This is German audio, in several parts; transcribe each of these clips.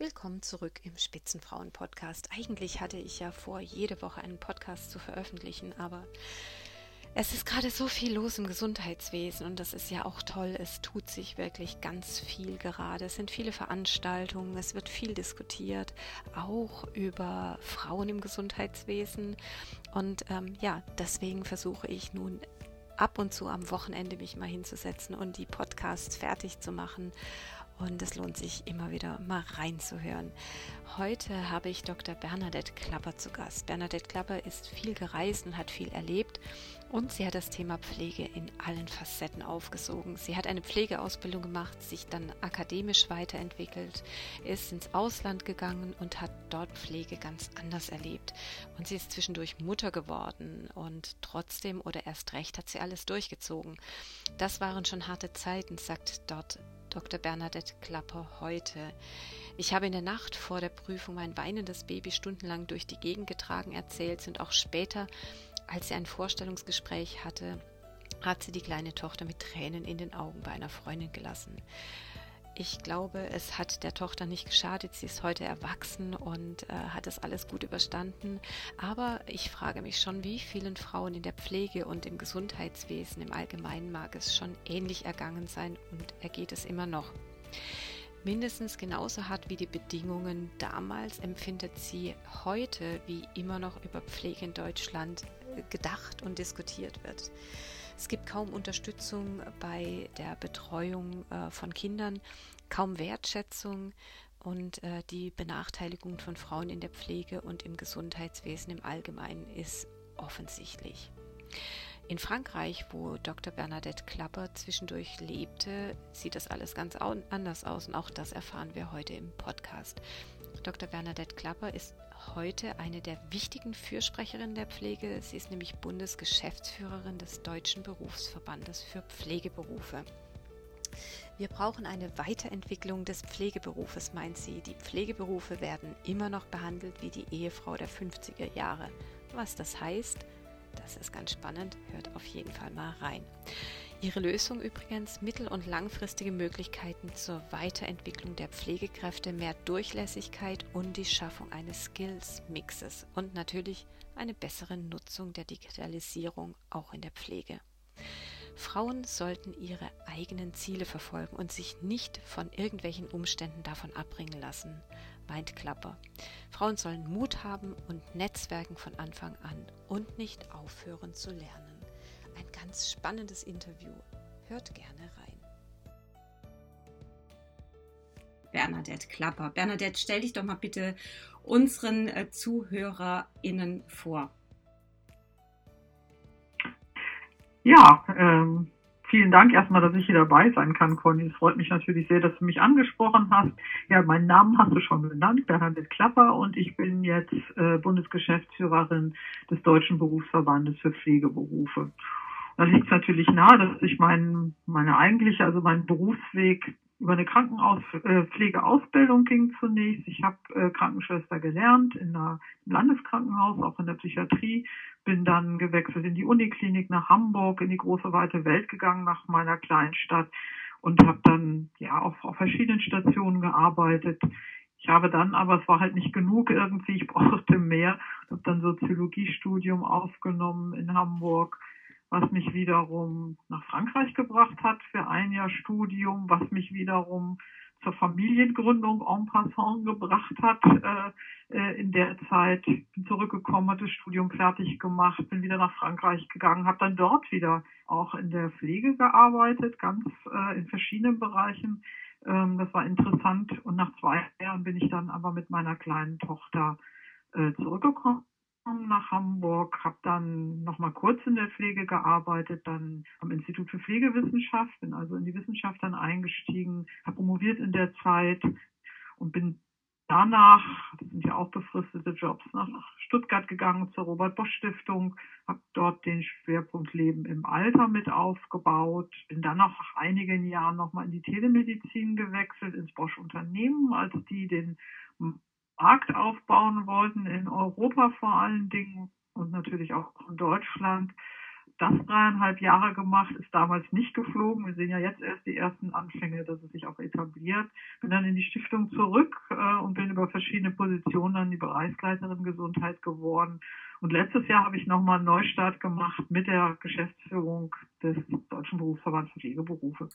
Willkommen zurück im Spitzenfrauen-Podcast. Eigentlich hatte ich ja vor, jede Woche einen Podcast zu veröffentlichen, aber es ist gerade so viel los im Gesundheitswesen und das ist ja auch toll. Es tut sich wirklich ganz viel gerade. Es sind viele Veranstaltungen, es wird viel diskutiert, auch über Frauen im Gesundheitswesen. Und ähm, ja, deswegen versuche ich nun ab und zu am Wochenende mich mal hinzusetzen und die Podcasts fertig zu machen und es lohnt sich immer wieder mal reinzuhören. Heute habe ich Dr. Bernadette Klapper zu Gast. Bernadette Klapper ist viel gereist und hat viel erlebt und sie hat das Thema Pflege in allen Facetten aufgesogen. Sie hat eine Pflegeausbildung gemacht, sich dann akademisch weiterentwickelt, ist ins Ausland gegangen und hat dort Pflege ganz anders erlebt. Und sie ist zwischendurch Mutter geworden und trotzdem oder erst recht hat sie alles durchgezogen. Das waren schon harte Zeiten, sagt dort Dr. Bernadette Klapper heute. Ich habe in der Nacht vor der Prüfung mein weinendes Baby stundenlang durch die Gegend getragen, erzählt und auch später, als sie ein Vorstellungsgespräch hatte, hat sie die kleine Tochter mit Tränen in den Augen bei einer Freundin gelassen. Ich glaube, es hat der Tochter nicht geschadet. Sie ist heute erwachsen und äh, hat das alles gut überstanden. Aber ich frage mich schon, wie vielen Frauen in der Pflege und im Gesundheitswesen im Allgemeinen mag es schon ähnlich ergangen sein und ergeht es immer noch. Mindestens genauso hart wie die Bedingungen damals empfindet sie heute, wie immer noch über Pflege in Deutschland äh, gedacht und diskutiert wird. Es gibt kaum Unterstützung bei der Betreuung äh, von Kindern, kaum Wertschätzung und äh, die Benachteiligung von Frauen in der Pflege und im Gesundheitswesen im Allgemeinen ist offensichtlich. In Frankreich, wo Dr. Bernadette Klapper zwischendurch lebte, sieht das alles ganz anders aus und auch das erfahren wir heute im Podcast. Dr. Bernadette Klapper ist heute eine der wichtigen Fürsprecherinnen der Pflege. Sie ist nämlich Bundesgeschäftsführerin des Deutschen Berufsverbandes für Pflegeberufe. Wir brauchen eine Weiterentwicklung des Pflegeberufes, meint sie. Die Pflegeberufe werden immer noch behandelt wie die Ehefrau der 50er Jahre. Was das heißt, das ist ganz spannend, hört auf jeden Fall mal rein. Ihre Lösung übrigens mittel- und langfristige Möglichkeiten zur Weiterentwicklung der Pflegekräfte, mehr Durchlässigkeit und die Schaffung eines Skills-Mixes und natürlich eine bessere Nutzung der Digitalisierung auch in der Pflege. Frauen sollten ihre eigenen Ziele verfolgen und sich nicht von irgendwelchen Umständen davon abbringen lassen, meint Klapper. Frauen sollen Mut haben und Netzwerken von Anfang an und nicht aufhören zu lernen. Ein ganz spannendes Interview. Hört gerne rein. Bernadette Klapper. Bernadette, stell dich doch mal bitte unseren äh, ZuhörerInnen vor. Ja, ähm, vielen Dank erstmal, dass ich hier dabei sein kann, Conny. Es freut mich natürlich sehr, dass du mich angesprochen hast. Ja, meinen Namen hast du schon genannt, Bernadette Klapper, und ich bin jetzt äh, Bundesgeschäftsführerin des Deutschen Berufsverbandes für Pflegeberufe. Da liegt natürlich nahe, dass ich mein, meine eigentliche, also meinen Berufsweg über eine Krankenpflegeausbildung äh, ging zunächst. Ich habe äh, Krankenschwester gelernt in einer, im Landeskrankenhaus, auch in der Psychiatrie. Bin dann gewechselt in die Uniklinik nach Hamburg, in die große weite Welt gegangen nach meiner kleinen Stadt und habe dann ja auf, auf verschiedenen Stationen gearbeitet. Ich habe dann, aber es war halt nicht genug irgendwie, ich brauchte mehr. Habe dann Soziologiestudium aufgenommen in Hamburg was mich wiederum nach Frankreich gebracht hat für ein Jahr Studium, was mich wiederum zur Familiengründung en passant gebracht hat äh, äh, in der Zeit. Bin zurückgekommen, hatte das Studium fertig gemacht, bin wieder nach Frankreich gegangen, habe dann dort wieder auch in der Pflege gearbeitet, ganz äh, in verschiedenen Bereichen. Ähm, das war interessant und nach zwei Jahren bin ich dann aber mit meiner kleinen Tochter äh, zurückgekommen nach Hamburg, habe dann noch mal kurz in der Pflege gearbeitet, dann am Institut für Pflegewissenschaft, bin also in die Wissenschaft dann eingestiegen, habe promoviert in der Zeit und bin danach, das sind ja auch befristete Jobs, nach Stuttgart gegangen zur Robert Bosch Stiftung, habe dort den Schwerpunkt Leben im Alter mit aufgebaut, bin dann nach einigen Jahren nochmal in die Telemedizin gewechselt, ins Bosch Unternehmen, als die den Markt aufbauen wollten, in Europa vor allen Dingen und natürlich auch in Deutschland. das dreieinhalb Jahre gemacht, ist damals nicht geflogen. Wir sehen ja jetzt erst die ersten Anfänge, dass es sich auch etabliert. Bin dann in die Stiftung zurück äh, und bin über verschiedene Positionen dann die Bereichsleiterin Gesundheit geworden. Und letztes Jahr habe ich nochmal einen Neustart gemacht mit der Geschäftsführung des Deutschen Berufsverbands für Pflegeberufe.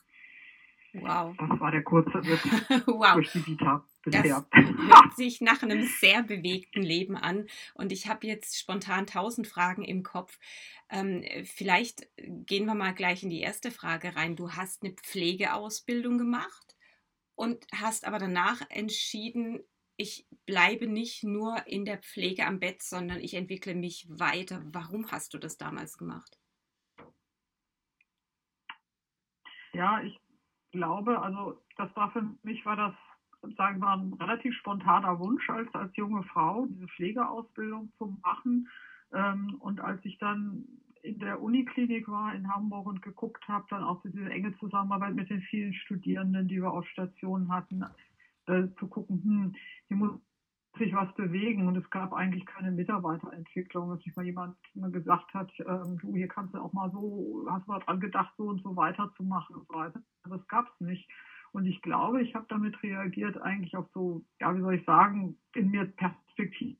Wow. Das war der kurze Ritt wow. durch die Vita bisher. Das hört sich nach einem sehr bewegten Leben an. Und ich habe jetzt spontan tausend Fragen im Kopf. Ähm, vielleicht gehen wir mal gleich in die erste Frage rein. Du hast eine Pflegeausbildung gemacht und hast aber danach entschieden, ich bleibe nicht nur in der Pflege am Bett, sondern ich entwickle mich weiter. Warum hast du das damals gemacht? Ja, ich glaube, also das war für mich war das sagen wir ein relativ spontaner Wunsch als als junge Frau diese Pflegeausbildung zu machen ähm, und als ich dann in der Uniklinik war in Hamburg und geguckt habe, dann auch diese enge Zusammenarbeit mit den vielen Studierenden, die wir auf Stationen hatten, äh, zu gucken, hm, hier muss sich was bewegen und es gab eigentlich keine Mitarbeiterentwicklung, dass nicht mal jemand mal gesagt hat, ähm, du, hier kannst du auch mal so, hast du mal dran gedacht, so und so weiterzumachen und so weiter. Das gab es nicht. Und ich glaube, ich habe damit reagiert eigentlich auf so, ja, wie soll ich sagen, in mir Perspektiven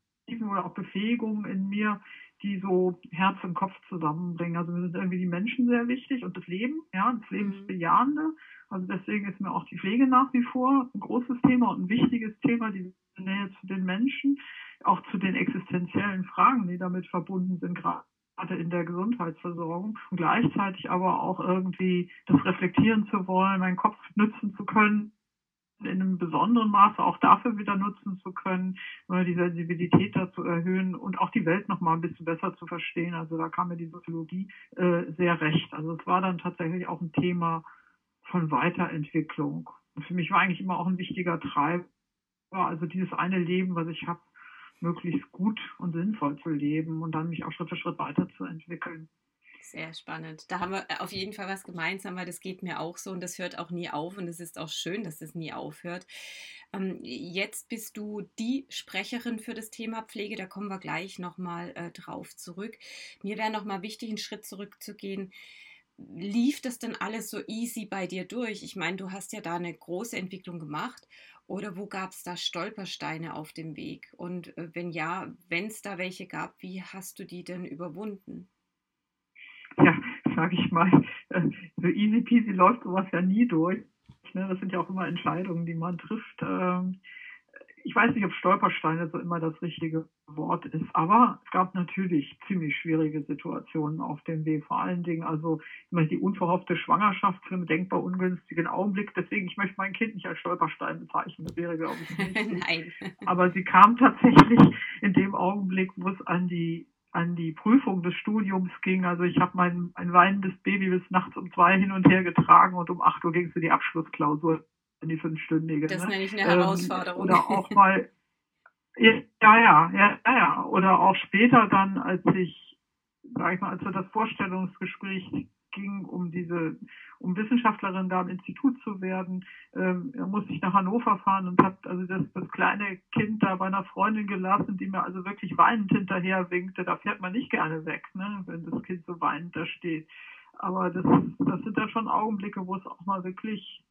oder auch Befähigungen in mir, die so Herz und Kopf zusammenbringen. Also mir sind irgendwie die Menschen sehr wichtig und das Leben, ja, das Lebensbejahende. Also deswegen ist mir auch die Pflege nach wie vor ein großes Thema und ein wichtiges Thema, die Nähe zu den Menschen, auch zu den existenziellen Fragen, die damit verbunden sind, gerade in der Gesundheitsversorgung und gleichzeitig aber auch irgendwie das reflektieren zu wollen, meinen Kopf nützen zu können, in einem besonderen Maße auch dafür wieder nutzen zu können, die Sensibilität dazu erhöhen und auch die Welt noch mal ein bisschen besser zu verstehen. Also da kam mir die Soziologie äh, sehr recht. Also es war dann tatsächlich auch ein Thema von Weiterentwicklung. Und für mich war eigentlich immer auch ein wichtiger Treiber, also dieses eine Leben, was ich habe, möglichst gut und sinnvoll zu leben und dann mich auch Schritt für Schritt weiterzuentwickeln. Sehr spannend. Da haben wir äh, auf jeden Fall was gemeinsam, weil das geht mir auch so und das hört auch nie auf und es ist auch schön, dass das nie aufhört. Ähm, jetzt bist du die Sprecherin für das Thema Pflege, da kommen wir gleich nochmal äh, drauf zurück. Mir wäre nochmal wichtig, einen Schritt zurückzugehen lief das denn alles so easy bei dir durch? Ich meine, du hast ja da eine große Entwicklung gemacht. Oder wo gab es da Stolpersteine auf dem Weg? Und äh, wenn ja, wenn es da welche gab, wie hast du die denn überwunden? Ja, sag ich mal, äh, so easy peasy läuft sowas ja nie durch. Ne? Das sind ja auch immer Entscheidungen, die man trifft. Ähm, ich weiß nicht, ob Stolpersteine so immer das richtige Wort ist, aber es gab natürlich ziemlich schwierige Situationen auf dem Weg. Vor allen Dingen also immer die unverhoffte Schwangerschaft für einen denkbar ungünstigen Augenblick. Deswegen, ich möchte mein Kind nicht als Stolperstein bezeichnen. Das wäre, glaube ich, nicht. Nein. Aber sie kam tatsächlich in dem Augenblick, wo es an die an die Prüfung des Studiums ging. Also ich habe mein ein weinendes Baby bis nachts um zwei hin und her getragen und um acht Uhr ging es für die Abschlussklausur in die fünfstündige. Das ne? nenne ich eine Herausforderung. Ähm, oder auch mal, ja, ja, ja, ja, oder auch später dann, als ich, sag ich mal, als wir das Vorstellungsgespräch ging, um diese, um Wissenschaftlerin da im Institut zu werden, ähm, musste ich nach Hannover fahren und habe also das, das kleine Kind da bei einer Freundin gelassen, die mir also wirklich weinend hinterher winkte. Da fährt man nicht gerne weg, ne, wenn das Kind so weinend da steht. Aber das, das sind dann schon Augenblicke, wo es auch mal wirklich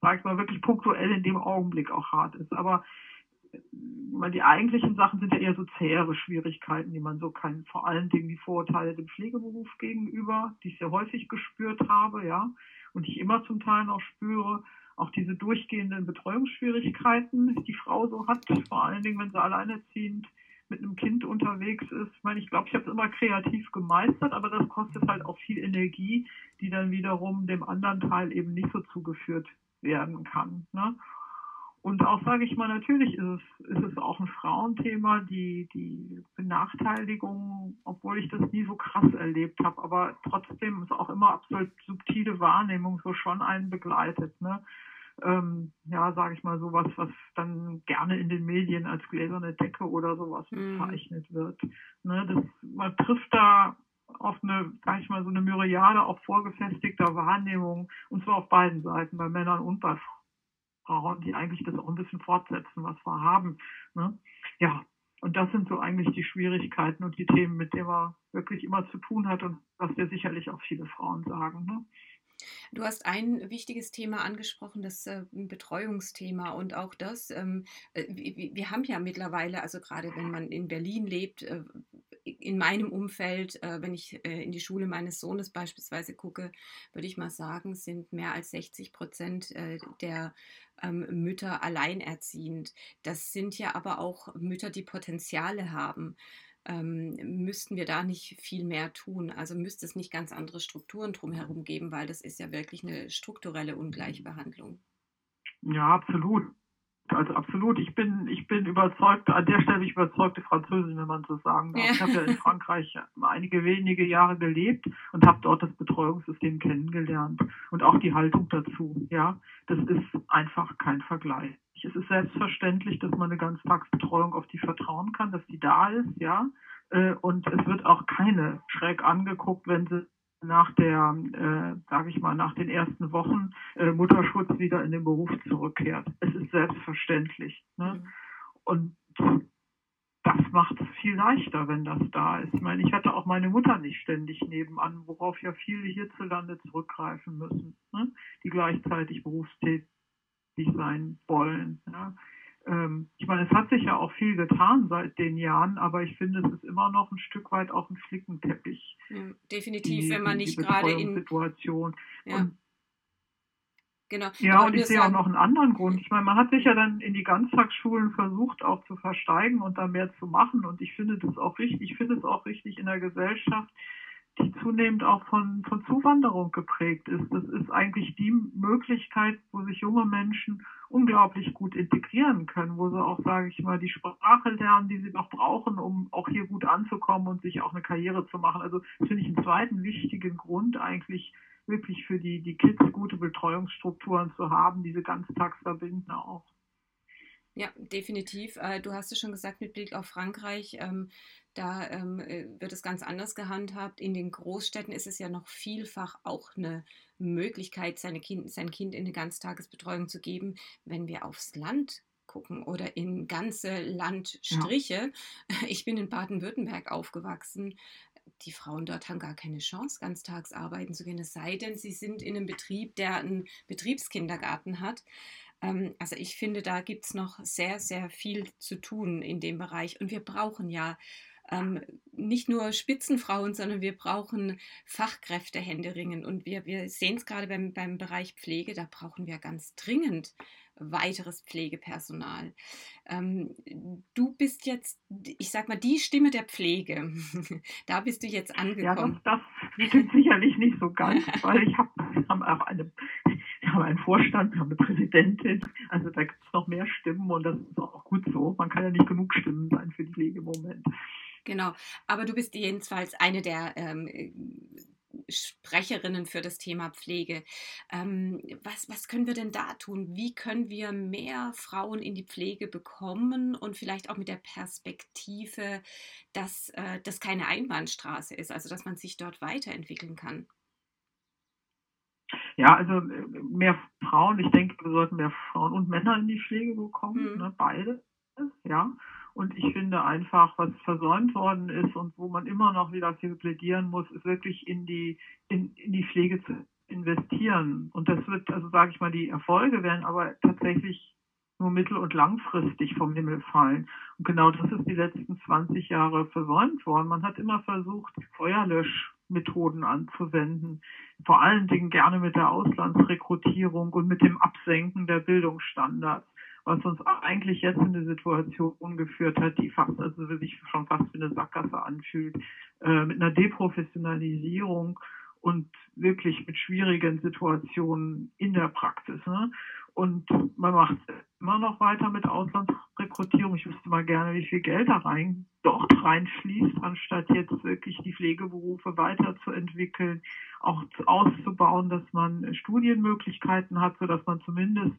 sag ich mal, wirklich punktuell in dem Augenblick auch hart ist. Aber weil die eigentlichen Sachen sind ja eher so zähere Schwierigkeiten, die man so kann. Vor allen Dingen die Vorurteile dem Pflegeberuf gegenüber, die ich sehr häufig gespürt habe, ja, und ich immer zum Teil noch spüre. Auch diese durchgehenden Betreuungsschwierigkeiten, die die Frau so hat, vor allen Dingen, wenn sie alleinerziehend mit einem Kind unterwegs ist. Ich meine, ich glaube, ich habe es immer kreativ gemeistert, aber das kostet halt auch viel Energie, die dann wiederum dem anderen Teil eben nicht so zugeführt werden kann. Ne? Und auch, sage ich mal, natürlich ist es, ist es auch ein Frauenthema, die, die Benachteiligung, obwohl ich das nie so krass erlebt habe, aber trotzdem ist auch immer absolut subtile Wahrnehmung so schon einen begleitet. Ne? Ähm, ja, sage ich mal, sowas, was dann gerne in den Medien als gläserne Decke oder sowas mhm. bezeichnet wird. Ne? Das, man trifft da auf eine, sag ich mal, so eine Myriade auch vorgefestigter Wahrnehmungen, und zwar auf beiden Seiten, bei Männern und bei Frauen, die eigentlich das auch ein bisschen fortsetzen, was wir haben. Ne? Ja, Und das sind so eigentlich die Schwierigkeiten und die Themen, mit denen man wirklich immer zu tun hat und was dir sicherlich auch viele Frauen sagen. Ne? Du hast ein wichtiges Thema angesprochen, das äh, Betreuungsthema und auch das. Ähm, äh, wir, haben ja mittlerweile, also gerade wenn man in Berlin lebt, äh, in meinem Umfeld, wenn ich in die Schule meines Sohnes beispielsweise gucke, würde ich mal sagen, sind mehr als 60 Prozent der ähm, Mütter alleinerziehend. Das sind ja aber auch Mütter, die Potenziale haben ähm, müssten wir da nicht viel mehr tun? Also müsste es nicht ganz andere Strukturen drumherum geben, weil das ist ja wirklich eine strukturelle Ungleichbehandlung. Ja, absolut. Also absolut. Ich bin, ich bin überzeugt, an der Stelle bin ich überzeugte Französin, wenn man so sagen darf. Ja. Ich habe ja in Frankreich einige wenige Jahre gelebt und habe dort das Betreuungssystem kennengelernt und auch die Haltung dazu. Ja, das ist einfach kein Vergleich. Es ist selbstverständlich, dass man eine Ganztagsbetreuung auf die vertrauen kann, dass die da ist, ja. Äh, und es wird auch keine schräg angeguckt, wenn sie nach der, äh, sage ich mal, nach den ersten Wochen äh, Mutterschutz wieder in den Beruf zurückkehrt. Es ist selbstverständlich. Ne? Mhm. Und das macht es viel leichter, wenn das da ist. Ich meine, ich hatte auch meine Mutter nicht ständig nebenan, worauf ja viele hierzulande zurückgreifen müssen, ne? die gleichzeitig berufstätig sein wollen. Ja? Ähm, ich meine, es hat sich ja auch viel getan seit den Jahren, aber ich finde, es ist immer noch ein Stück weit auch ein Flickenteppich. Ja, definitiv, die, wenn man nicht gerade in Situation. Ja. Und, Genau. Ja, und ich sehe auch noch einen anderen Grund. Ich meine, man hat sich ja dann in die Ganztagsschulen versucht, auch zu versteigen und da mehr zu machen. Und ich finde das auch richtig. Ich finde es auch richtig in der Gesellschaft, die zunehmend auch von, von Zuwanderung geprägt ist. Das ist eigentlich die Möglichkeit, wo sich junge Menschen unglaublich gut integrieren können, wo sie auch, sage ich mal, die Sprache lernen, die sie noch brauchen, um auch hier gut anzukommen und sich auch eine Karriere zu machen. Also das finde ich einen zweiten wichtigen Grund eigentlich wirklich für die, die Kids gute Betreuungsstrukturen zu haben, diese Ganztagsverbindende auch. Ja, definitiv. Äh, du hast es schon gesagt, mit Blick auf Frankreich, ähm, da ähm, äh, wird es ganz anders gehandhabt. In den Großstädten ist es ja noch vielfach auch eine Möglichkeit, seine kind, sein Kind in eine Ganztagesbetreuung zu geben. Wenn wir aufs Land gucken oder in ganze Landstriche. Ja. Ich bin in Baden-Württemberg aufgewachsen. Die Frauen dort haben gar keine Chance, ganztags arbeiten zu gehen, es sei denn, sie sind in einem Betrieb, der einen Betriebskindergarten hat. Ähm, also ich finde, da gibt es noch sehr, sehr viel zu tun in dem Bereich. Und wir brauchen ja ähm, nicht nur Spitzenfrauen, sondern wir brauchen Fachkräfte händeringen. Und wir, wir sehen es gerade beim, beim Bereich Pflege, da brauchen wir ganz dringend weiteres Pflegepersonal. Ähm, du bist jetzt, ich sag mal, die Stimme der Pflege. da bist du jetzt angekommen. Ja, das, das stimmt sicherlich nicht so ganz, weil ich habe hab auch eine, wir haben einen Vorstand, wir haben eine Präsidentin, also da gibt es noch mehr Stimmen und das ist auch gut so. Man kann ja nicht genug Stimmen sein für die Pflege im Moment. Genau, aber du bist jedenfalls eine der ähm, Sprecherinnen für das Thema Pflege. Ähm, was, was können wir denn da tun? Wie können wir mehr Frauen in die Pflege bekommen und vielleicht auch mit der Perspektive, dass äh, das keine Einbahnstraße ist, also dass man sich dort weiterentwickeln kann? Ja, also äh, mehr Frauen, ich denke, wir sollten mehr Frauen und Männer in die Pflege bekommen, mhm. ne, beide, ja. Und ich finde einfach, was versäumt worden ist und wo man immer noch wieder für plädieren muss, ist wirklich in die, in, in die Pflege zu investieren. Und das wird, also sage ich mal, die Erfolge werden aber tatsächlich nur mittel- und langfristig vom Himmel fallen. Und genau das ist die letzten 20 Jahre versäumt worden. Man hat immer versucht, Feuerlöschmethoden anzuwenden. Vor allen Dingen gerne mit der Auslandsrekrutierung und mit dem Absenken der Bildungsstandards was uns eigentlich jetzt in eine Situation geführt hat, die fast, also sich schon fast wie eine Sackgasse anfühlt, äh, mit einer Deprofessionalisierung und wirklich mit schwierigen Situationen in der Praxis. Ne? Und man macht immer noch weiter mit Auslandsrekrutierung. Ich wüsste mal gerne, wie viel Geld da rein, dort reinfließt, anstatt jetzt wirklich die Pflegeberufe weiterzuentwickeln, auch auszubauen, dass man Studienmöglichkeiten hat, so dass man zumindest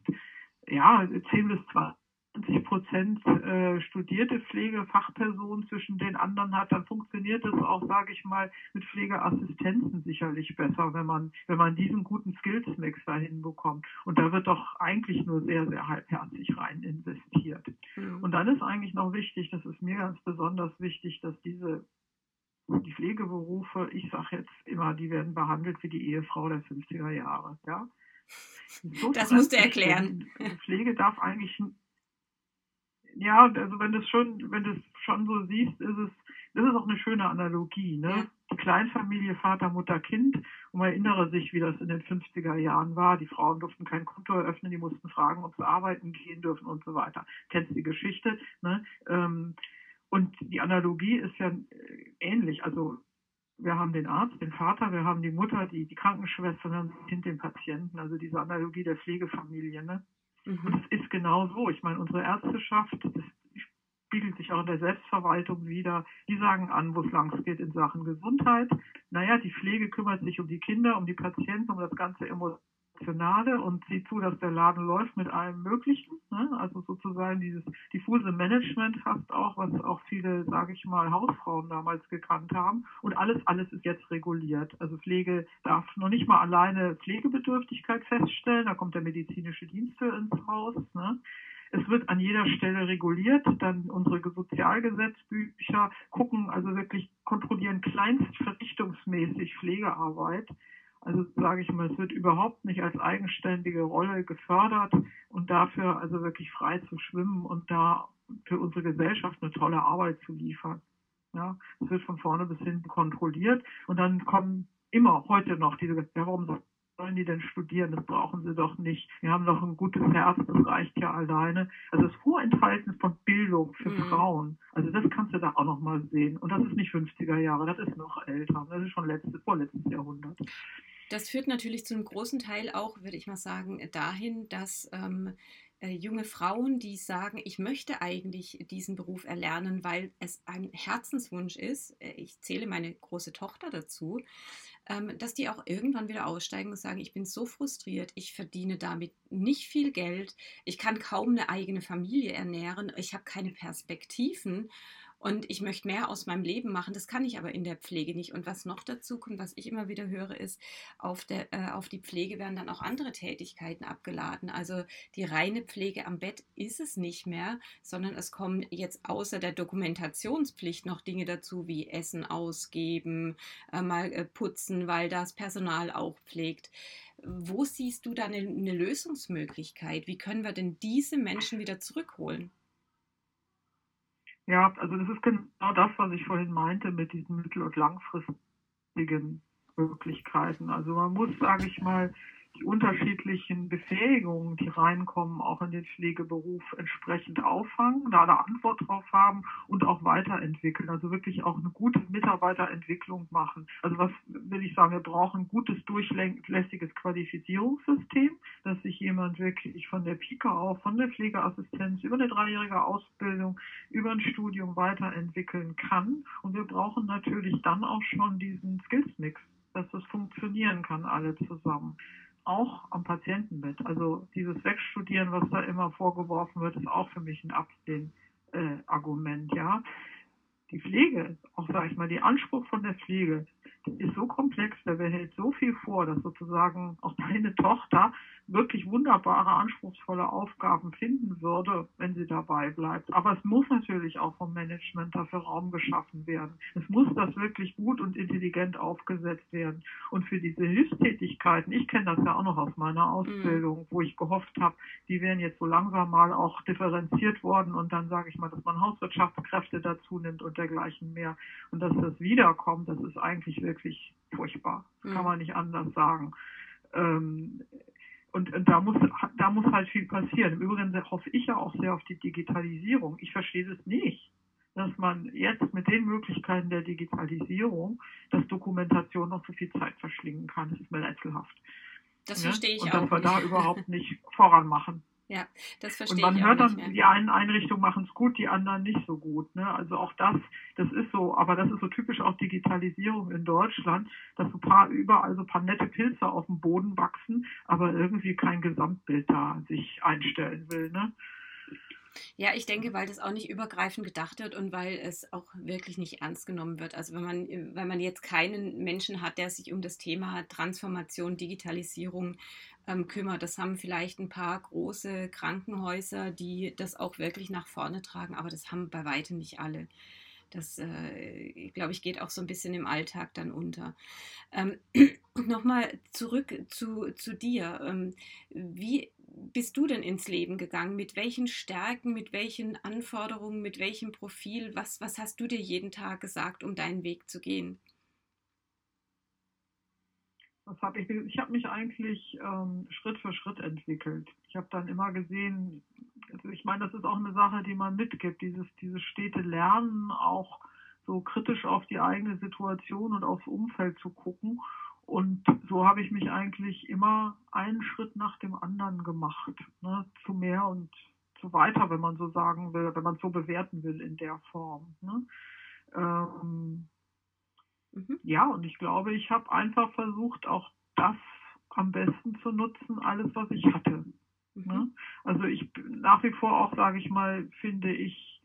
ja, 10 bis 20 Prozent äh, studierte Pflegefachpersonen zwischen den anderen hat, dann funktioniert es auch, sage ich mal, mit Pflegeassistenzen sicherlich besser, wenn man, wenn man diesen guten Skills-Mix dahin bekommt. Und da wird doch eigentlich nur sehr, sehr halbherzig rein investiert. Mhm. Und Und dann ist eigentlich noch wichtig, das ist mir ganz besonders wichtig, dass diese die Pflegeberufe, ich sage jetzt immer, die werden behandelt wie die Ehefrau der 50er Jahre. Ja? Das musst du erklären. Pflege darf eigentlich, ja, also wenn du es schon, wenn du es schon so siehst, ist es, das ist auch eine schöne Analogie, ne? Die Kleinfamilie, Vater, Mutter, Kind. Und man erinnere sich, wie das in den 50er Jahren war. Die Frauen durften kein Konto eröffnen, die mussten fragen, ob sie arbeiten gehen dürfen und so weiter. Kennst die Geschichte, ne? Ähm, und die Analogie ist ja äh, ähnlich. Also wir haben den Arzt, den Vater, wir haben die Mutter, die, die Krankenschwester, wir haben das Kind, den Patienten. Also diese Analogie der Pflegefamilie. Ne? Mhm. Und es ist genau so. Ich meine, unsere Ärzteschaft, das spiegelt sich auch in der Selbstverwaltung wieder. Die sagen an, wo es lang geht in Sachen Gesundheit. Naja, die Pflege kümmert sich um die Kinder, um die Patienten, um das ganze Emotionale Emotionale und sieht zu, dass der Laden läuft mit allem Möglichen. Ne? Also sozusagen dieses diffuse Management hast auch, was auch viele, sage ich mal, Hausfrauen damals gekannt haben. Und alles, alles ist jetzt reguliert. Also Pflege darf noch nicht mal alleine Pflegebedürftigkeit feststellen. Da kommt der medizinische Dienst für ins Haus. Ne? Es wird an jeder Stelle reguliert. Dann unsere Sozialgesetzbücher gucken, also wirklich kontrollieren kleinstverrichtungsmäßig Pflegearbeit. Also sage ich mal, es wird überhaupt nicht als eigenständige Rolle gefördert und dafür also wirklich frei zu schwimmen und da für unsere Gesellschaft eine tolle Arbeit zu liefern. Ja, es wird von vorne bis hinten kontrolliert und dann kommen immer heute noch diese, ja, warum sollen die denn studieren? Das brauchen sie doch nicht. Wir haben doch ein gutes Herz, das reicht ja alleine. Also das Vorenthalten von Bildung für mhm. Frauen, also das kannst du da auch noch mal sehen. Und das ist nicht 50er Jahre, das ist noch älter. Das ist schon letztes, vorletztes Jahrhundert. Das führt natürlich zu einem großen Teil auch, würde ich mal sagen, dahin, dass ähm, äh, junge Frauen, die sagen, ich möchte eigentlich diesen Beruf erlernen, weil es ein Herzenswunsch ist, äh, ich zähle meine große Tochter dazu, ähm, dass die auch irgendwann wieder aussteigen und sagen, ich bin so frustriert, ich verdiene damit nicht viel Geld, ich kann kaum eine eigene Familie ernähren, ich habe keine Perspektiven und ich möchte mehr aus meinem Leben machen. Das kann ich aber in der Pflege nicht. Und was noch dazu kommt, was ich immer wieder höre, ist, auf, der, äh, auf die Pflege werden dann auch andere Tätigkeiten abgeladen. Also die reine Pflege am Bett ist es nicht mehr, sondern es kommen jetzt außer der Dokumentationspflicht noch Dinge dazu, wie Essen ausgeben, äh, mal äh, putzen, weil das Personal auch pflegt. Wo siehst du da eine, eine Lösungsmöglichkeit? Wie können wir denn diese Menschen wieder zurückholen? Ja, also das ist genau das, was ich vorhin meinte mit diesen mittel- und langfristigen Möglichkeiten. Also man muss, sage ich mal, die unterschiedlichen Befähigungen, die reinkommen, auch in den Pflegeberuf entsprechend auffangen, da eine Antwort drauf haben und auch weiterentwickeln. Also wirklich auch eine gute Mitarbeiterentwicklung machen. Also was will ich sagen, wir brauchen ein gutes, durchlässiges Qualifizierungssystem, dass sich jemand wirklich von der Pika auf, von der Pflegeassistenz über eine dreijährige Ausbildung, über ein Studium weiterentwickeln kann. Und wir brauchen natürlich dann auch schon diesen Skills-Mix dass das funktionieren kann, alle zusammen auch am Patientenbett. Also dieses Wegstudieren, was da immer vorgeworfen wird, ist auch für mich ein Ablehnargument, äh, ja. Die Pflege, auch sage ich mal, die Anspruch von der Pflege, ist so komplex, der behält so viel vor, dass sozusagen auch deine Tochter wirklich wunderbare, anspruchsvolle Aufgaben finden würde, wenn sie dabei bleibt. Aber es muss natürlich auch vom Management dafür Raum geschaffen werden. Es muss das wirklich gut und intelligent aufgesetzt werden. Und für diese Hilfstätigkeiten, ich kenne das ja auch noch aus meiner Ausbildung, mhm. wo ich gehofft habe, die wären jetzt so langsam mal auch differenziert worden und dann sage ich mal, dass man Hauswirtschaftskräfte dazu nimmt und dergleichen mehr. Und dass das wiederkommt, das ist eigentlich wirklich furchtbar. Das mhm. kann man nicht anders sagen. Ähm, und, und da muss da muss halt viel passieren. Im Übrigen hoffe ich ja auch sehr auf die Digitalisierung. Ich verstehe das nicht, dass man jetzt mit den Möglichkeiten der Digitalisierung, dass Dokumentation noch so viel Zeit verschlingen kann. Das ist mir rätselhaft. Das ja? verstehe ich und auch. Und dass wir da überhaupt nicht voran machen. Ja, das verstehe ich. Und man hört dann, die einen Einrichtungen machen es gut, die anderen nicht so gut. Ne? Also auch das, das ist so, aber das ist so typisch auch Digitalisierung in Deutschland, dass so paar überall so paar nette Pilze auf dem Boden wachsen, aber irgendwie kein Gesamtbild da sich einstellen will. Ne? Ja, ich denke, weil das auch nicht übergreifend gedacht wird und weil es auch wirklich nicht ernst genommen wird. Also wenn man, wenn man jetzt keinen Menschen hat, der sich um das Thema Transformation, Digitalisierung ähm, kümmert, das haben vielleicht ein paar große Krankenhäuser, die das auch wirklich nach vorne tragen, aber das haben bei weitem nicht alle. Das, äh, glaube ich, geht auch so ein bisschen im Alltag dann unter. Ähm, Nochmal zurück zu, zu dir. Ähm, wie bist du denn ins Leben gegangen? Mit welchen Stärken, mit welchen Anforderungen, mit welchem Profil? Was, was hast du dir jeden Tag gesagt, um deinen Weg zu gehen? Was habe ich? Ich habe mich eigentlich ähm, Schritt für Schritt entwickelt. Ich habe dann immer gesehen, also ich meine, das ist auch eine Sache, die man mitgibt, dieses, dieses stete Lernen, auch so kritisch auf die eigene Situation und aufs Umfeld zu gucken. Und so habe ich mich eigentlich immer einen Schritt nach dem anderen gemacht, ne, zu mehr und zu weiter, wenn man so sagen will, wenn man so bewerten will in der Form. Ne. Ähm, Mhm. Ja, und ich glaube, ich habe einfach versucht, auch das am besten zu nutzen, alles, was ich hatte. Mhm. Ne? Also ich nach wie vor auch, sage ich mal, finde ich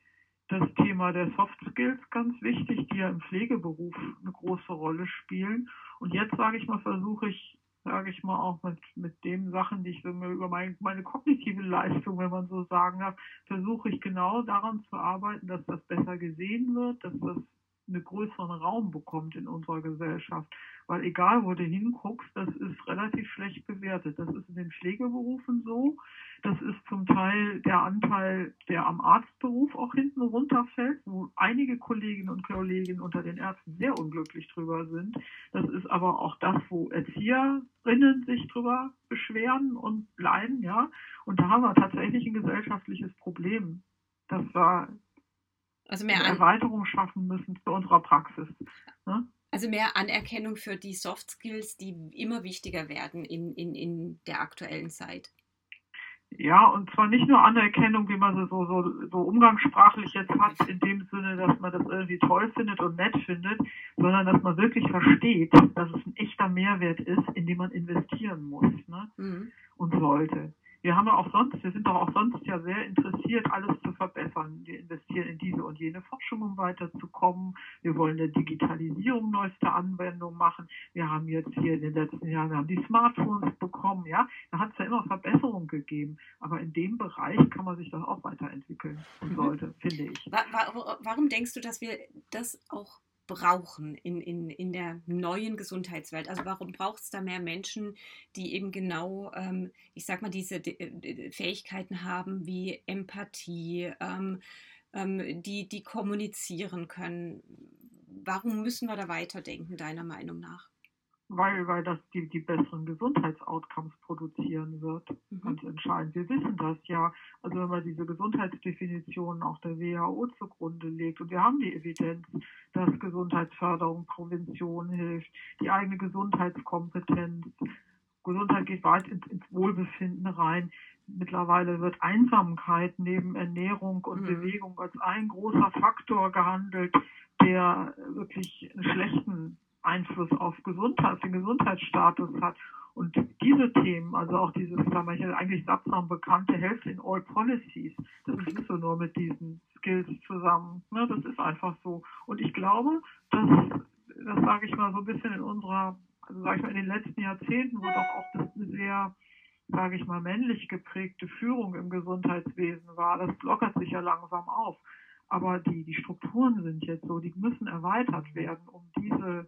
das Thema der Soft Skills ganz wichtig, die ja im Pflegeberuf eine große Rolle spielen. Und jetzt, sage ich mal, versuche ich, sage ich mal, auch mit, mit den Sachen, die ich so über mein, meine kognitive Leistung, wenn man so sagen darf, versuche ich genau daran zu arbeiten, dass das besser gesehen wird, dass das einen größeren Raum bekommt in unserer Gesellschaft. Weil egal, wo du hinguckst, das ist relativ schlecht bewertet. Das ist in den Pflegeberufen so. Das ist zum Teil der Anteil, der am Arztberuf auch hinten runterfällt, wo einige Kolleginnen und Kollegen unter den Ärzten sehr unglücklich drüber sind. Das ist aber auch das, wo Erzieherinnen sich drüber beschweren und leiden, ja. Und da haben wir tatsächlich ein gesellschaftliches Problem. Das war also mehr An Erweiterung schaffen müssen zu unserer Praxis. Ne? Also mehr Anerkennung für die Soft Skills, die immer wichtiger werden in, in, in der aktuellen Zeit. Ja, und zwar nicht nur Anerkennung, wie man sie so, so, so umgangssprachlich jetzt hat, in dem Sinne, dass man das irgendwie toll findet und nett findet, sondern dass man wirklich versteht, dass es ein echter Mehrwert ist, in den man investieren muss ne? Mhm. und sollte wir haben ja auch sonst, wir sind doch auch sonst ja sehr interessiert, alles zu verbessern. Wir investieren in diese und jene Forschung, um weiterzukommen. Wir wollen der Digitalisierung neueste Anwendungen machen. Wir haben jetzt hier in den letzten Jahren, wir haben die Smartphones bekommen, ja. Da hat es ja immer Verbesserungen gegeben. Aber in dem Bereich kann man sich doch auch weiterentwickeln und mhm. sollte, finde ich. Warum denkst du, dass wir das auch brauchen in, in, in der neuen Gesundheitswelt? Also warum braucht es da mehr Menschen, die eben genau, ähm, ich sag mal, diese äh, Fähigkeiten haben wie Empathie, ähm, ähm, die, die kommunizieren können? Warum müssen wir da weiterdenken, deiner Meinung nach? Weil, weil das die, die besseren Gesundheitsoutcomes produzieren wird. Mhm. Ganz entscheidend. Wir wissen das ja. Also wenn man diese Gesundheitsdefinition auch der WHO zugrunde legt und wir haben die Evidenz, dass Gesundheitsförderung, Prävention hilft, die eigene Gesundheitskompetenz, Gesundheit geht weit ins, ins Wohlbefinden rein. Mittlerweile wird Einsamkeit neben Ernährung und mhm. Bewegung als ein großer Faktor gehandelt, der wirklich einen schlechten Einfluss auf Gesundheit, den Gesundheitsstatus hat. Und diese Themen, also auch dieses, sagen wir, eigentlich sattsam bekannte Health in All Policies, das ist nicht so nur mit diesen Skills zusammen. Ne? Das ist einfach so. Und ich glaube, dass, das sage ich mal so ein bisschen in unserer, also sage ich mal, in den letzten Jahrzehnten, wo doch auch das sehr, sage ich mal, männlich geprägte Führung im Gesundheitswesen war, das lockert sich ja langsam auf. Aber die, die Strukturen sind jetzt so, die müssen erweitert werden, um diese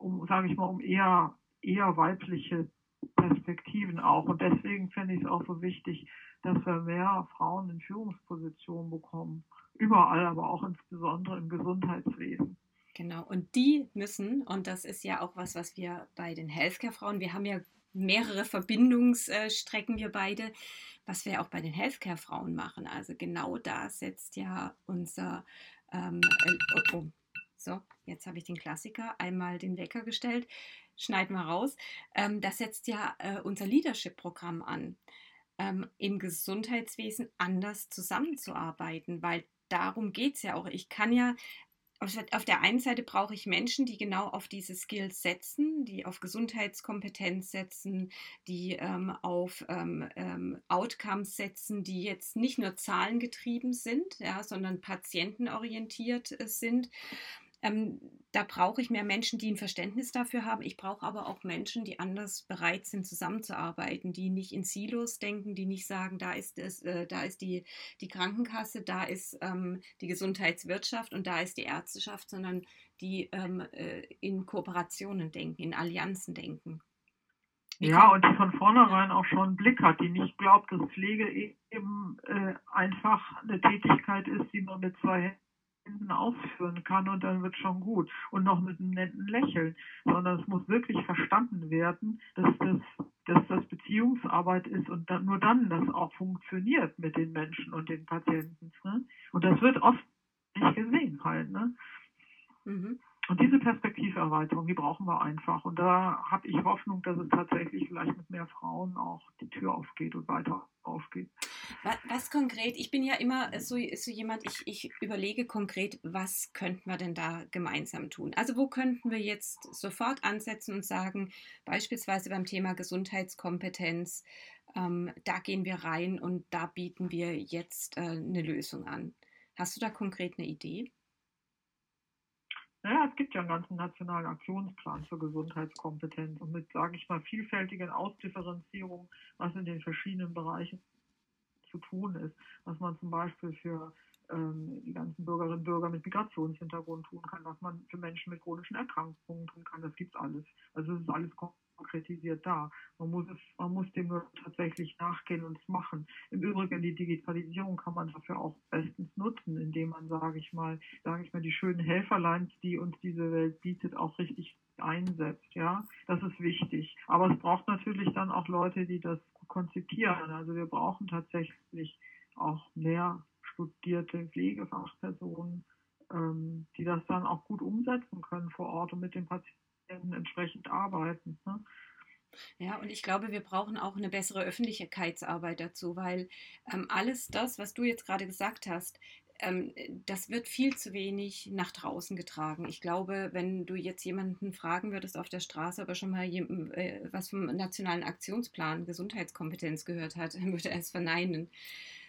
um, sage ich mal, um eher, eher weibliche Perspektiven auch. Und deswegen finde ich es auch so wichtig, dass wir mehr Frauen in Führungspositionen bekommen. Überall, aber auch insbesondere im Gesundheitswesen. Genau, und die müssen, und das ist ja auch was, was wir bei den Healthcare-Frauen, wir haben ja mehrere Verbindungsstrecken, wir beide, was wir auch bei den Healthcare-Frauen machen. Also genau da setzt ja unser ähm, oh, oh, so, jetzt habe ich den Klassiker einmal den Wecker gestellt, schneiden wir raus. Ähm, das setzt ja äh, unser Leadership-Programm an, ähm, im Gesundheitswesen anders zusammenzuarbeiten, weil darum geht es ja auch. Ich kann ja auf der einen Seite brauche ich Menschen, die genau auf diese Skills setzen, die auf Gesundheitskompetenz setzen, die ähm, auf ähm, ähm, Outcomes setzen, die jetzt nicht nur zahlengetrieben sind, ja, sondern patientenorientiert äh, sind. Ähm, da brauche ich mehr Menschen, die ein Verständnis dafür haben. Ich brauche aber auch Menschen, die anders bereit sind, zusammenzuarbeiten, die nicht in Silos denken, die nicht sagen, da ist es, äh, da ist die, die Krankenkasse, da ist ähm, die Gesundheitswirtschaft und da ist die Ärzteschaft, sondern die ähm, äh, in Kooperationen denken, in Allianzen denken. Ja, und die von vornherein auch schon einen Blick hat, die nicht glaubt, dass Pflege eben äh, einfach eine Tätigkeit ist, die man mit zwei Händen Händen ausführen kann und dann wird schon gut. Und noch mit einem netten Lächeln. Sondern es muss wirklich verstanden werden, dass das, dass das Beziehungsarbeit ist und dann, nur dann das auch funktioniert mit den Menschen und den Patienten. Ne? Und das wird oft nicht gesehen halt. Ne? Mhm. Und diese Perspektiverweiterung, die brauchen wir einfach. Und da habe ich Hoffnung, dass es tatsächlich vielleicht mit mehr Frauen auch die Tür aufgeht und weiter aufgeht. Was, was konkret, ich bin ja immer so, so jemand, ich, ich überlege konkret, was könnten wir denn da gemeinsam tun? Also wo könnten wir jetzt sofort ansetzen und sagen, beispielsweise beim Thema Gesundheitskompetenz, ähm, da gehen wir rein und da bieten wir jetzt äh, eine Lösung an. Hast du da konkret eine Idee? Naja, es gibt ja einen ganzen nationalen Aktionsplan für Gesundheitskompetenz und mit, sage ich mal, vielfältigen Ausdifferenzierung, was in den verschiedenen Bereichen zu tun ist, was man zum Beispiel für ähm, die ganzen Bürgerinnen und Bürger mit Migrationshintergrund tun kann, was man für Menschen mit chronischen Erkrankungen tun kann, das gibt's alles. Also es ist alles konkretisiert da. Man muss es, man muss dem nur tatsächlich nachgehen und es machen. Im Übrigen die Digitalisierung kann man dafür auch bestens nutzen, indem man, sage ich mal, sage ich mal, die schönen Helferlines, die uns diese Welt bietet, auch richtig einsetzt. Ja, das ist wichtig. Aber es braucht natürlich dann auch Leute, die das konzipieren. Also wir brauchen tatsächlich auch mehr studierte Pflegefachpersonen, ähm, die das dann auch gut umsetzen können vor Ort und mit den Patienten entsprechend arbeiten. Ne? Ja, und ich glaube, wir brauchen auch eine bessere Öffentlichkeitsarbeit dazu, weil ähm, alles das, was du jetzt gerade gesagt hast, ähm, das wird viel zu wenig nach draußen getragen. Ich glaube, wenn du jetzt jemanden fragen würdest auf der Straße, ob er schon mal äh, was vom Nationalen Aktionsplan Gesundheitskompetenz gehört hat, dann würde er es verneinen.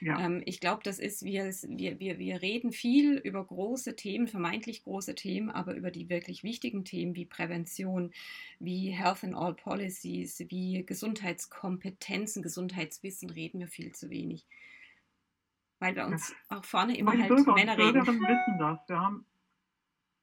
Ja. Ähm, ich glaube, das ist, wir, wir, wir, wir reden viel über große Themen, vermeintlich große Themen, aber über die wirklich wichtigen Themen wie Prävention, wie Health and All Policies, wie Gesundheitskompetenzen, Gesundheitswissen reden wir viel zu wenig. Weil bei uns ja. auch vorne immer halt Bürger Männer und Bürgerinnen wissen das. Wir haben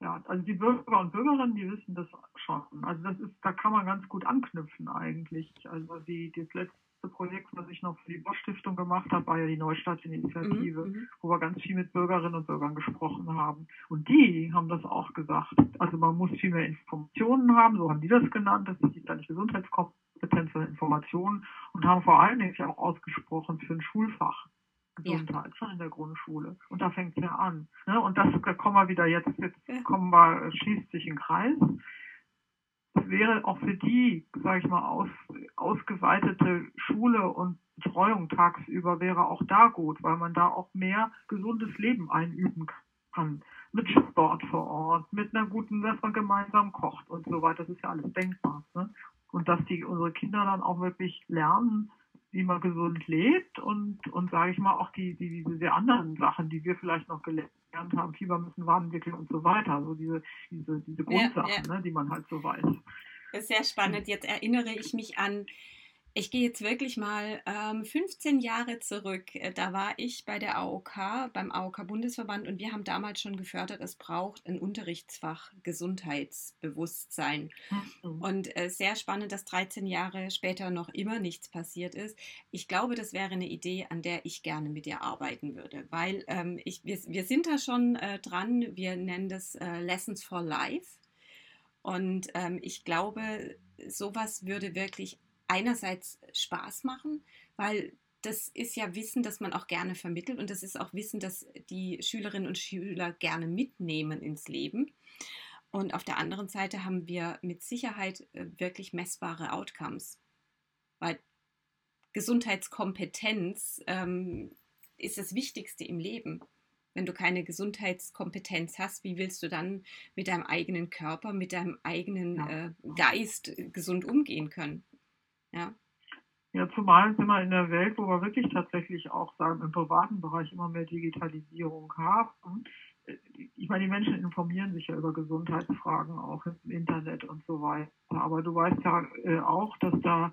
ja, also die Bürger und Bürgerinnen, die wissen das schon. Also das ist, da kann man ganz gut anknüpfen eigentlich. Also die, das letzte Projekt, was ich noch für die Bosch Stiftung gemacht habe, war ja die Neustartinitiative, mhm, mhm, wo wir ganz viel mit Bürgerinnen und Bürgern gesprochen haben. Und die haben das auch gesagt. Also man muss viel mehr Informationen haben, so haben die das genannt, das ist dann Gesundheitskompetenz und Informationen und haben vor allen Dingen ja auch ausgesprochen für ein Schulfach. Gesundheit, ja. schon in der Grundschule. Und da fängt es ja an. Ne? Und das, da kommen wir wieder jetzt, jetzt ja. kommen wir, schließt sich ein Kreis wäre auch für die, sage ich mal, aus, ausgeweitete Schule und Betreuung tagsüber wäre auch da gut, weil man da auch mehr gesundes Leben einüben kann. Mit Sport vor Ort, mit einer guten, dass man gemeinsam kocht und so weiter. Das ist ja alles denkbar. Ne? Und dass die unsere Kinder dann auch wirklich lernen, wie man gesund lebt und, und sage ich mal, auch die, die, diese anderen Sachen, die wir vielleicht noch gelernt haben, Fieber müssen warm entwickeln und so weiter. So diese, diese, diese Grundsachen, ja, ja. Ne, die man halt so weiß. Das ist sehr spannend. Jetzt erinnere ich mich an ich gehe jetzt wirklich mal ähm, 15 Jahre zurück. Äh, da war ich bei der AOK, beim AOK-Bundesverband und wir haben damals schon gefördert, es braucht ein Unterrichtsfach Gesundheitsbewusstsein. Mhm. Und äh, sehr spannend, dass 13 Jahre später noch immer nichts passiert ist. Ich glaube, das wäre eine Idee, an der ich gerne mit dir arbeiten würde, weil ähm, ich, wir, wir sind da schon äh, dran. Wir nennen das äh, Lessons for Life. Und ähm, ich glaube, sowas würde wirklich einerseits Spaß machen, weil das ist ja Wissen, das man auch gerne vermittelt und das ist auch Wissen, das die Schülerinnen und Schüler gerne mitnehmen ins Leben. Und auf der anderen Seite haben wir mit Sicherheit äh, wirklich messbare Outcomes, weil Gesundheitskompetenz ähm, ist das Wichtigste im Leben. wenn du keine Gesundheitskompetenz hast, wie willst du dann mit deinem eigenen Körper, mit deinem eigenen äh, Geist gesund umgehen können? Ja. Ja, zumal sind wir in der Welt, wo wir wirklich tatsächlich auch sagen, im privaten Bereich immer mehr Digitalisierung haben. Ich meine, die Menschen informieren sich ja über Gesundheitsfragen auch im Internet und so weiter. Aber du weißt ja äh, auch, dass da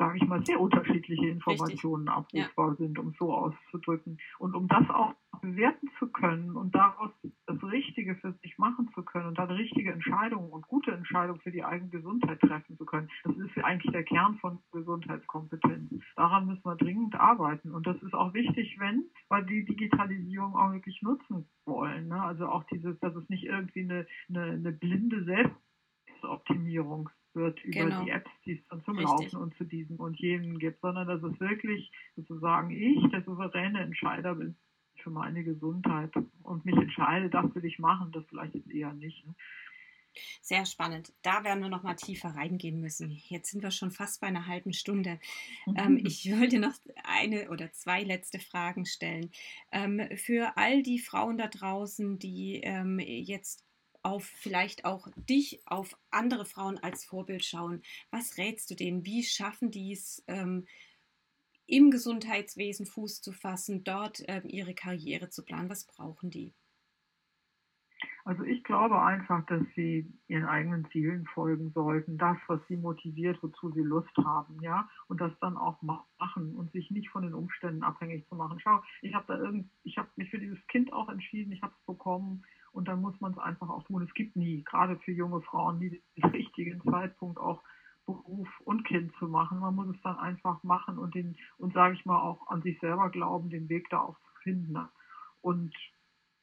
sage ich mal, sehr unterschiedliche Informationen Richtig. abrufbar ja. sind, um so auszudrücken. Und um das auch bewerten zu können und daraus das Richtige für sich machen zu können und dann richtige Entscheidungen und gute Entscheidungen für die eigene Gesundheit treffen zu können, das ist eigentlich der Kern von Gesundheitskompetenz. Daran müssen wir dringend arbeiten. Und das ist auch wichtig, wenn wir die Digitalisierung auch wirklich nutzen wollen. Ne? Also auch dieses, dass es nicht irgendwie eine, eine, eine blinde Selbstoptimierung wird über genau. die Apps, die es dann zum Richtig. Laufen und zu diesem und jenem gibt, sondern dass es wirklich sozusagen ich, der souveräne Entscheider bin für meine Gesundheit und mich entscheide, das will ich machen, das vielleicht jetzt eher nicht. Ne? Sehr spannend. Da werden wir noch mal tiefer reingehen müssen. Jetzt sind wir schon fast bei einer halben Stunde. Ähm, ich wollte noch eine oder zwei letzte Fragen stellen. Ähm, für all die Frauen da draußen, die ähm, jetzt auf vielleicht auch dich, auf andere Frauen als Vorbild schauen. Was rätst du denen? Wie schaffen die es, ähm, im Gesundheitswesen Fuß zu fassen, dort ähm, ihre Karriere zu planen? Was brauchen die? Also ich glaube einfach, dass sie ihren eigenen Zielen folgen sollten, das, was sie motiviert, wozu sie Lust haben, ja, und das dann auch machen und sich nicht von den Umständen abhängig zu machen. Schau, ich habe da irgend, ich habe mich für dieses Kind auch entschieden, ich habe es bekommen und dann muss man es einfach auch tun. Es gibt nie, gerade für junge Frauen, nie den richtigen Zeitpunkt auch Beruf und Kind zu machen. Man muss es dann einfach machen und den, und sage ich mal auch an sich selber glauben, den Weg da auch zu finden. Ne? Und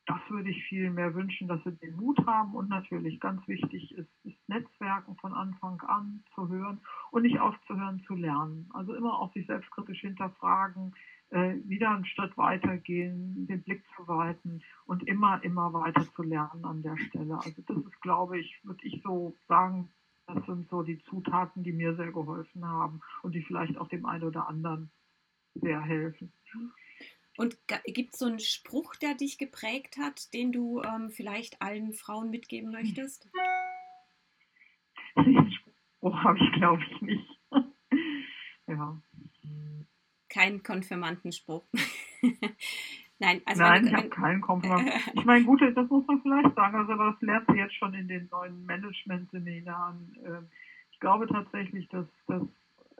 das würde ich viel mehr wünschen, dass sie den Mut haben und natürlich ganz wichtig ist, ist Netzwerken von Anfang an zu hören und nicht aufzuhören zu lernen. Also immer auch sich selbstkritisch hinterfragen, wieder einen Schritt weitergehen, den Blick zu weiten und immer, immer weiter zu lernen an der Stelle. Also das ist, glaube ich, würde ich so sagen, das sind so die Zutaten, die mir sehr geholfen haben und die vielleicht auch dem einen oder anderen sehr helfen. Und gibt es so einen Spruch, der dich geprägt hat, den du ähm, vielleicht allen Frauen mitgeben möchtest? Den Spruch habe ich, glaube ich, nicht. ja keinen Konfirmandenspruch. Nein, also Nein, ich habe keinen Konfirmanden. ich meine, gut, das muss man vielleicht sagen, also aber das lernt sie jetzt schon in den neuen Management-Seminaren. Ähm, ich glaube tatsächlich, dass, dass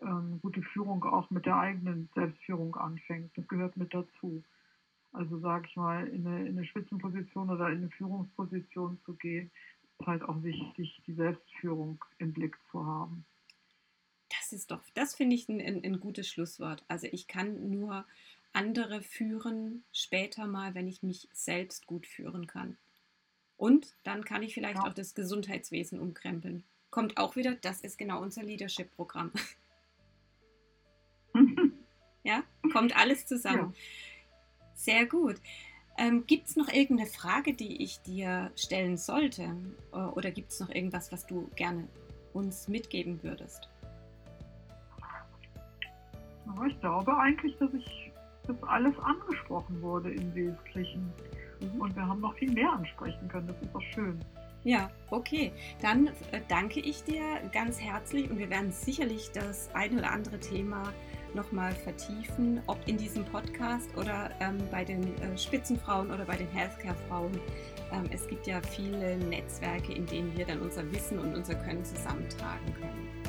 ähm, gute Führung auch mit der eigenen Selbstführung anfängt. Das gehört mit dazu. Also sage ich mal, in eine, in eine Spitzenposition oder in eine Führungsposition zu gehen, ist halt auch wichtig, die Selbstführung im Blick zu haben das ist doch, das finde ich ein, ein, ein gutes Schlusswort. Also ich kann nur andere führen später mal, wenn ich mich selbst gut führen kann. Und dann kann ich vielleicht ja. auch das Gesundheitswesen umkrempeln. Kommt auch wieder, das ist genau unser Leadership-Programm. ja, kommt alles zusammen. Ja. Sehr gut. Ähm, gibt es noch irgendeine Frage, die ich dir stellen sollte? Oder gibt es noch irgendwas, was du gerne uns mitgeben würdest? Aber ich glaube eigentlich, dass ich das alles angesprochen wurde im Wesentlichen. Mhm. Und wir haben noch viel mehr ansprechen können. Das ist doch schön. Ja, okay. Dann äh, danke ich dir ganz herzlich und wir werden sicherlich das ein oder andere Thema nochmal vertiefen, ob in diesem Podcast oder ähm, bei den äh, Spitzenfrauen oder bei den Healthcare-Frauen. Ähm, es gibt ja viele Netzwerke, in denen wir dann unser Wissen und unser Können zusammentragen können.